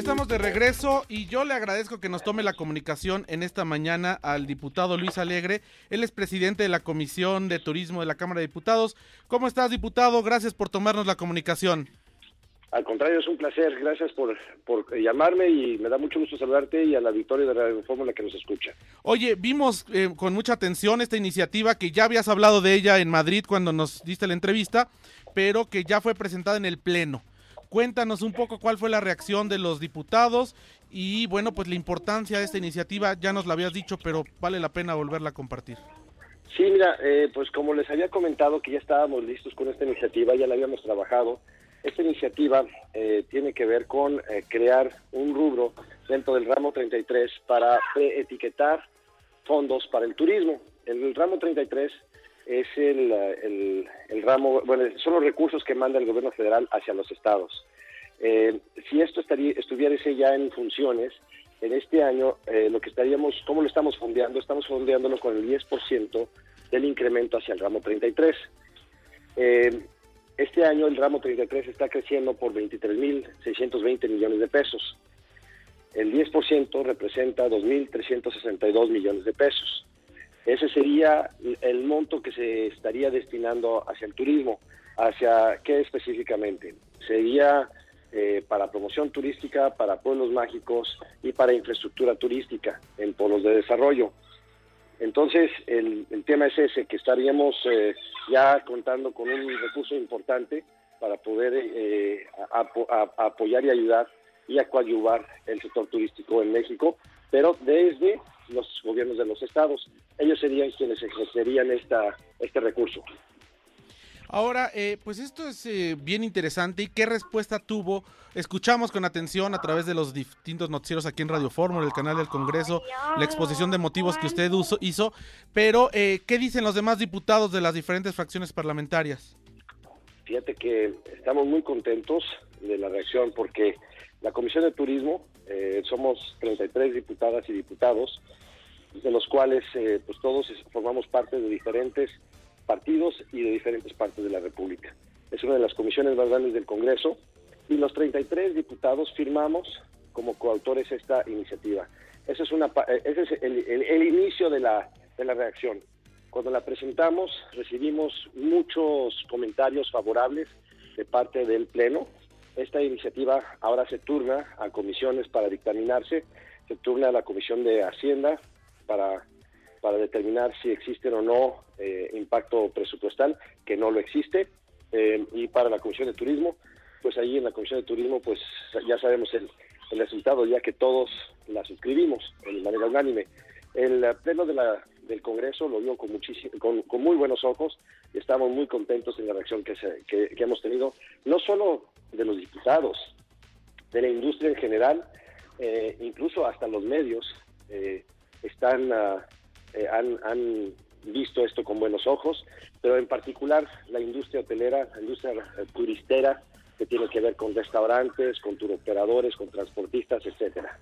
Estamos de regreso y yo le agradezco que nos tome la comunicación en esta mañana al diputado Luis Alegre. Él es presidente de la Comisión de Turismo de la Cámara de Diputados. ¿Cómo estás, diputado? Gracias por tomarnos la comunicación. Al contrario, es un placer. Gracias por, por llamarme y me da mucho gusto saludarte y a la Victoria de Radio Fórmula que nos escucha. Oye, vimos eh, con mucha atención esta iniciativa que ya habías hablado de ella en Madrid cuando nos diste la entrevista, pero que ya fue presentada en el Pleno. Cuéntanos un poco cuál fue la reacción de los diputados y bueno, pues la importancia de esta iniciativa, ya nos la habías dicho, pero vale la pena volverla a compartir. Sí, mira, eh, pues como les había comentado que ya estábamos listos con esta iniciativa, ya la habíamos trabajado. Esta iniciativa eh, tiene que ver con eh, crear un rubro dentro del ramo 33 para etiquetar fondos para el turismo. El ramo 33 es el, el, ramo, bueno, son los recursos que manda el gobierno federal hacia los estados. Eh, si esto estaría, estuviese ya en funciones, en este año eh, lo que estaríamos, ¿cómo lo estamos fondeando? Estamos fondeándolo con el 10% del incremento hacia el ramo 33. Eh, este año el ramo 33 está creciendo por 23.620 millones de pesos. El 10% representa 2.362 millones de pesos. Ese sería el monto que se estaría destinando hacia el turismo. ¿Hacia qué específicamente? Sería eh, para promoción turística, para pueblos mágicos y para infraestructura turística en polos de desarrollo. Entonces, el, tema es ese, que estaríamos eh, ya contando con un recurso importante para poder eh, apoyar y ayudar y a el sector turístico en México, pero desde los gobiernos de los estados. Ellos serían quienes ejercerían esta, este recurso. Ahora, eh, pues esto es eh, bien interesante. ¿Y qué respuesta tuvo? Escuchamos con atención a través de los distintos noticieros aquí en Radio Fórmula, el canal del Congreso, la exposición de motivos que usted hizo. Pero, eh, ¿qué dicen los demás diputados de las diferentes fracciones parlamentarias? Fíjate que estamos muy contentos de la reacción porque la Comisión de Turismo, somos 33 diputadas y diputados, de los cuales eh, pues todos formamos parte de diferentes partidos y de diferentes partes de la República. Es una de las comisiones más grandes del Congreso y los 33 diputados firmamos como coautores esta iniciativa. Ese es, una, eh, ese es el, inicio de la, de la reacción. Cuando la presentamos recibimos muchos comentarios favorables de parte del Pleno. Esta iniciativa ahora se turna a comisiones para dictaminarse, se turna a la Comisión de Hacienda, para, para determinar si existe o no eh, impacto presupuestal, que no lo existe, eh, y para la Comisión de Turismo, pues ahí en la Comisión de Turismo, pues ya sabemos el, el resultado, ya que todos la suscribimos de manera unánime. El pleno de la, del Congreso lo vio con, con, con, muy buenos ojos y estamos muy contentos en la reacción que, se, que, hemos tenido, no solo de los diputados, de la industria en general, eh, incluso hasta los medios. Eh, están, eh, han, han, visto esto con buenos ojos, pero en particular la industria hotelera, la industria eh, turistera, que tiene que ver con restaurantes, con turoperadores, con transportistas, etcétera.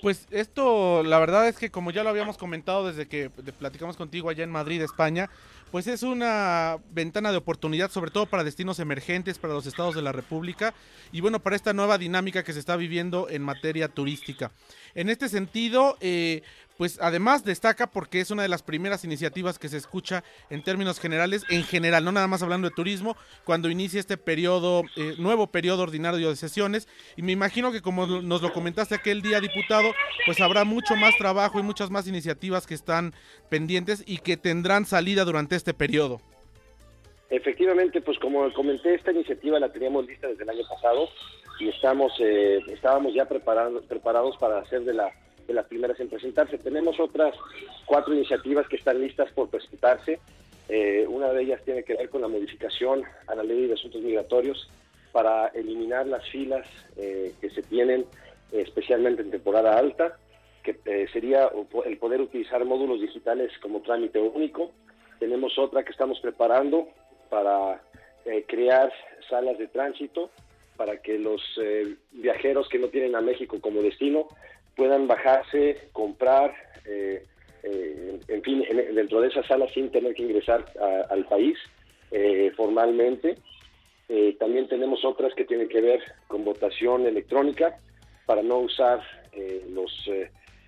Pues esto, la verdad es que como ya lo habíamos comentado desde que platicamos contigo allá en Madrid, España, pues es una ventana de oportunidad, sobre todo para destinos emergentes, para los estados de la República y bueno, para esta nueva dinámica que se está viviendo en materia turística. En este sentido, eh, pues además destaca porque es una de las primeras iniciativas que se escucha en términos generales, en general, no nada más hablando de turismo, cuando inicia este periodo, eh, nuevo periodo ordinario de sesiones. Y me imagino que como nos lo comentaste aquel día, diputado, pues habrá mucho más trabajo y muchas más iniciativas que están pendientes y que tendrán salida durante este periodo. Efectivamente, pues como comenté, esta iniciativa la teníamos lista desde el año pasado y estamos eh, estábamos ya preparados preparados para hacer de, la, de las primeras en presentarse. Tenemos otras cuatro iniciativas que están listas por presentarse. Eh, una de ellas tiene que ver con la modificación a la ley de asuntos migratorios para eliminar las filas eh, que se tienen especialmente en temporada alta, que sería el poder utilizar módulos digitales como trámite único. Tenemos otra que estamos preparando para crear salas de tránsito para que los eh, viajeros que no tienen a México como destino puedan bajarse, comprar, eh, eh, en fin, dentro de esa sala sin tener que ingresar al país formalmente. también tenemos otras que tienen que ver con votación electrónica para no usar los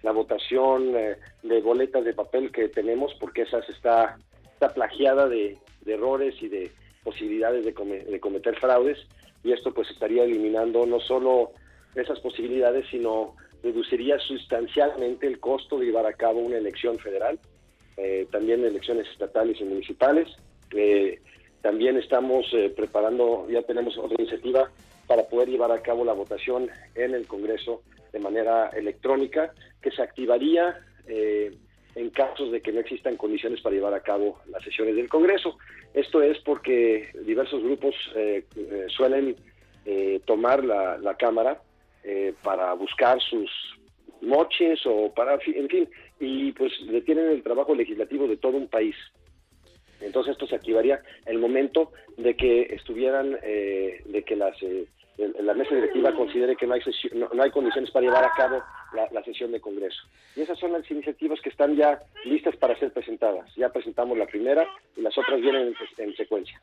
la votación de boletas de papel que tenemos, porque esa está, está plagiada de, errores y de posibilidades de, de cometer fraudes, y esto pues estaría eliminando no solo esas posibilidades, sino reduciría sustancialmente el costo de llevar a cabo una elección federal, eh, también elecciones estatales y municipales. Eh, también estamos eh, preparando, ya tenemos otra iniciativa para poder llevar a cabo la votación en el Congreso de manera electrónica, que se activaría en casos de que no existan condiciones para llevar a cabo las sesiones del Congreso. Esto es porque diversos grupos suelen tomar la, la Cámara eh, para buscar sus moches o para, en fin, y pues detienen el trabajo legislativo de todo un país. Entonces esto se activaría el momento de que estuvieran, eh, de que las, eh, la mesa directiva considere que no hay, no, hay condiciones para llevar a cabo la, sesión de Congreso. Y esas son las iniciativas que están ya listas para ser presentadas. Ya presentamos la primera y las otras vienen en, secuencia.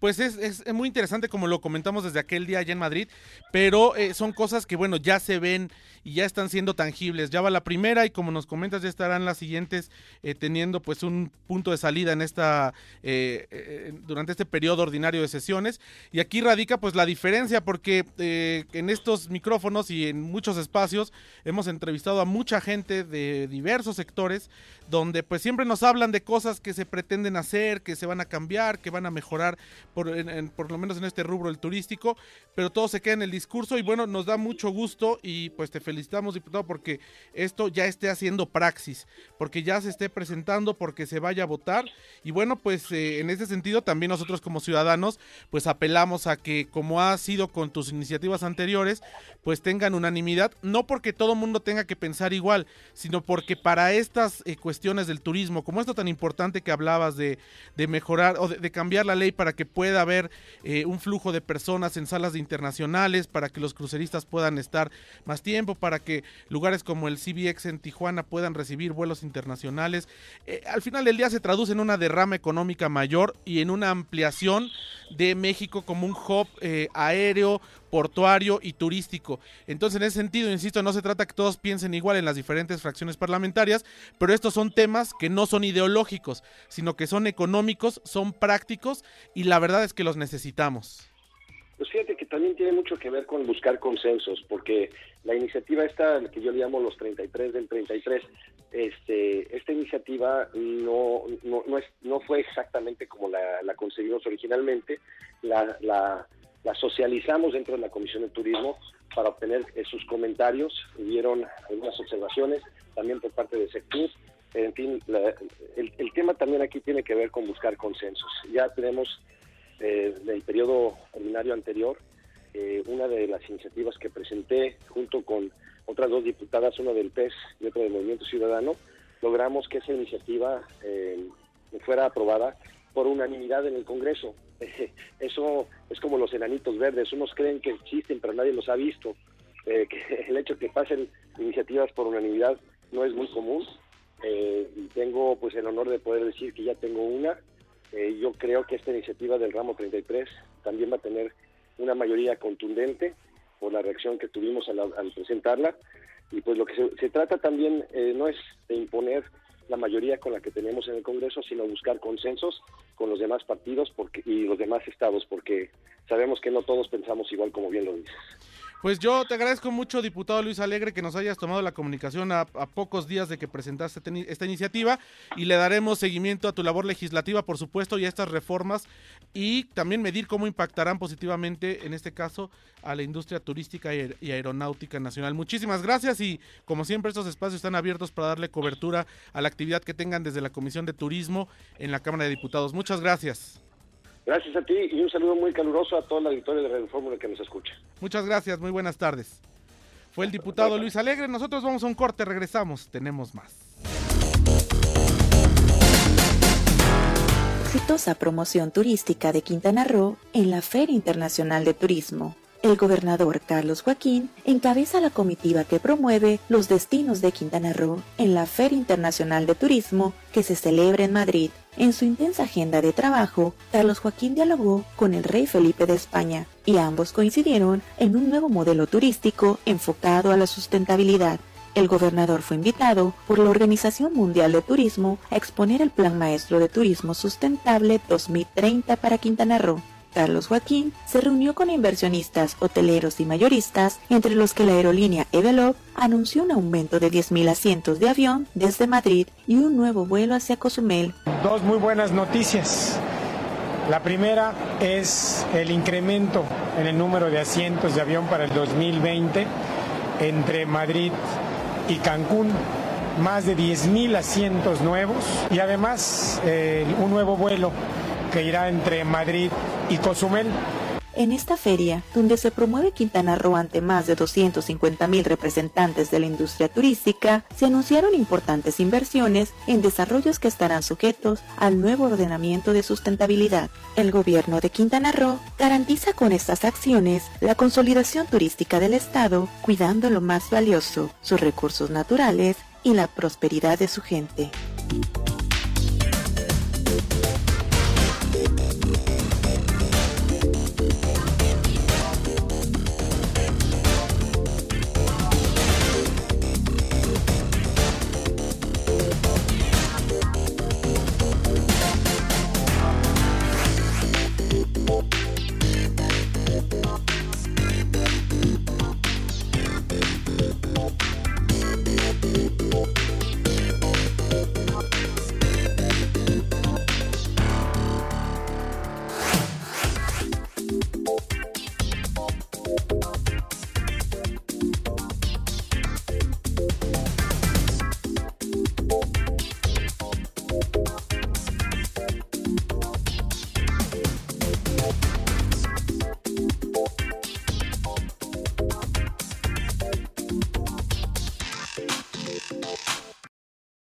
Pues es, es, muy interesante como lo comentamos desde aquel día allá en Madrid, pero eh, son cosas que bueno, ya se ven y ya están siendo tangibles. Ya va la primera y como nos comentas ya estarán las siguientes eh, teniendo pues un punto de salida en esta eh, durante este periodo ordinario de sesiones. Y aquí radica pues la diferencia porque en estos micrófonos y en muchos espacios hemos entrevistado a mucha gente de diversos sectores donde pues siempre nos hablan de cosas que se pretenden hacer, que se van a cambiar, que van a mejorar por, por lo menos en este rubro el turístico, pero todo se queda en el discurso y bueno, nos da mucho gusto y pues te felicitamos diputado porque esto ya esté haciendo praxis, porque ya se esté presentando, porque se vaya a votar. Y bueno, pues eh, en ese sentido también nosotros como ciudadanos pues apelamos a que como ha sido con tus iniciativas anteriores, pues tengan unanimidad, no porque todo mundo tenga que pensar igual, sino porque para estas eh, cuestiones del turismo, como esto tan importante que hablabas de, mejorar o de, cambiar la ley para que pueda haber eh, un flujo de personas en salas de internacionales, para que los cruceristas puedan estar más tiempo, para que lugares como el CBX en Tijuana puedan recibir vuelos internacionales. Al final del día se traduce en una derrama económica mayor y en una ampliación de México como un hub aéreo, portuario y turístico. Entonces, en ese sentido, insisto, no se trata que todos piensen igual en las diferentes fracciones parlamentarias, pero estos son temas que no son ideológicos, sino que son económicos, son prácticos y la verdad es que los necesitamos. Pues también tiene mucho que ver con buscar consensos, porque la iniciativa esta, que yo llamo los 33 del 33, este, esta iniciativa no, no, es, no fue exactamente como la, la concebimos originalmente. La, la, la socializamos dentro de la Comisión de Turismo para obtener eh, sus comentarios. Hubieron algunas observaciones también por parte de Sectur. En fin, el, tema también aquí tiene que ver con buscar consensos. Ya tenemos eh, del periodo ordinario anterior eh, una de las iniciativas que presenté junto con otras dos diputadas, una del PES y otra del Movimiento Ciudadano, logramos que esa iniciativa eh, fuera aprobada por unanimidad en el Congreso. Eso es como los enanitos verdes, unos creen que existen, pero nadie los ha visto. Eh, el hecho de que pasen iniciativas por unanimidad no es muy común. Eh, tengo pues el honor de poder decir que ya tengo una. Yo creo que esta iniciativa del ramo 33 también va a tener una mayoría contundente por la reacción que tuvimos al, presentarla. Y pues lo que se, se trata también no es de imponer la mayoría con la que tenemos en el Congreso, sino buscar consensos con los demás partidos porque, y los demás estados, porque sabemos que no todos pensamos igual como bien lo dices. Pues yo te agradezco mucho, diputado Luis Alegre, que nos hayas tomado la comunicación a, pocos días de que presentaste esta iniciativa y le daremos seguimiento a tu labor legislativa, por supuesto, y a estas reformas y también medir cómo impactarán positivamente, en este caso, a la industria turística y aeronáutica nacional. Muchísimas gracias y, como siempre, estos espacios están abiertos para darle cobertura a la actividad que tengan desde la Comisión de Turismo en la Cámara de Diputados. Muchas gracias. Gracias a ti y un saludo muy caluroso a toda la auditorio de Radio Fórmula que nos escucha. Muchas gracias, muy buenas tardes. Fue el diputado Luis Alegre, nosotros vamos a un corte, regresamos, tenemos más. Exitosa promoción turística de Quintana Roo en la Feria Internacional de Turismo. El gobernador Carlos Joaquín encabeza la comitiva que promueve los destinos de Quintana Roo en la Feria Internacional de Turismo que se celebra en Madrid En su intensa agenda de trabajo, Carlos Joaquín dialogó con el rey Felipe de España y ambos coincidieron en un nuevo modelo turístico enfocado a la sustentabilidad. El gobernador fue invitado por la Organización Mundial de Turismo a exponer el Plan Maestro de Turismo Sustentable 2030 para Quintana Roo. Carlos Joaquín se reunió con inversionistas, hoteleros y mayoristas, entre los que la aerolínea Evelop anunció un aumento de 10.000 asientos de avión desde Madrid y un nuevo vuelo hacia Cozumel. Dos muy buenas noticias. La primera es el incremento en el número de asientos de avión para el 2020 entre Madrid y Cancún más de 10.000 asientos nuevos y además eh, un nuevo vuelo que irá entre Madrid y Cozumel. En esta feria, donde se promueve Quintana Roo ante más de 250 mil representantes de la industria turística, se anunciaron importantes inversiones en desarrollos que estarán sujetos al nuevo ordenamiento de sustentabilidad. El gobierno de Quintana Roo garantiza con estas acciones la consolidación turística del Estado, cuidando lo más valioso, sus recursos naturales y la prosperidad de su gente.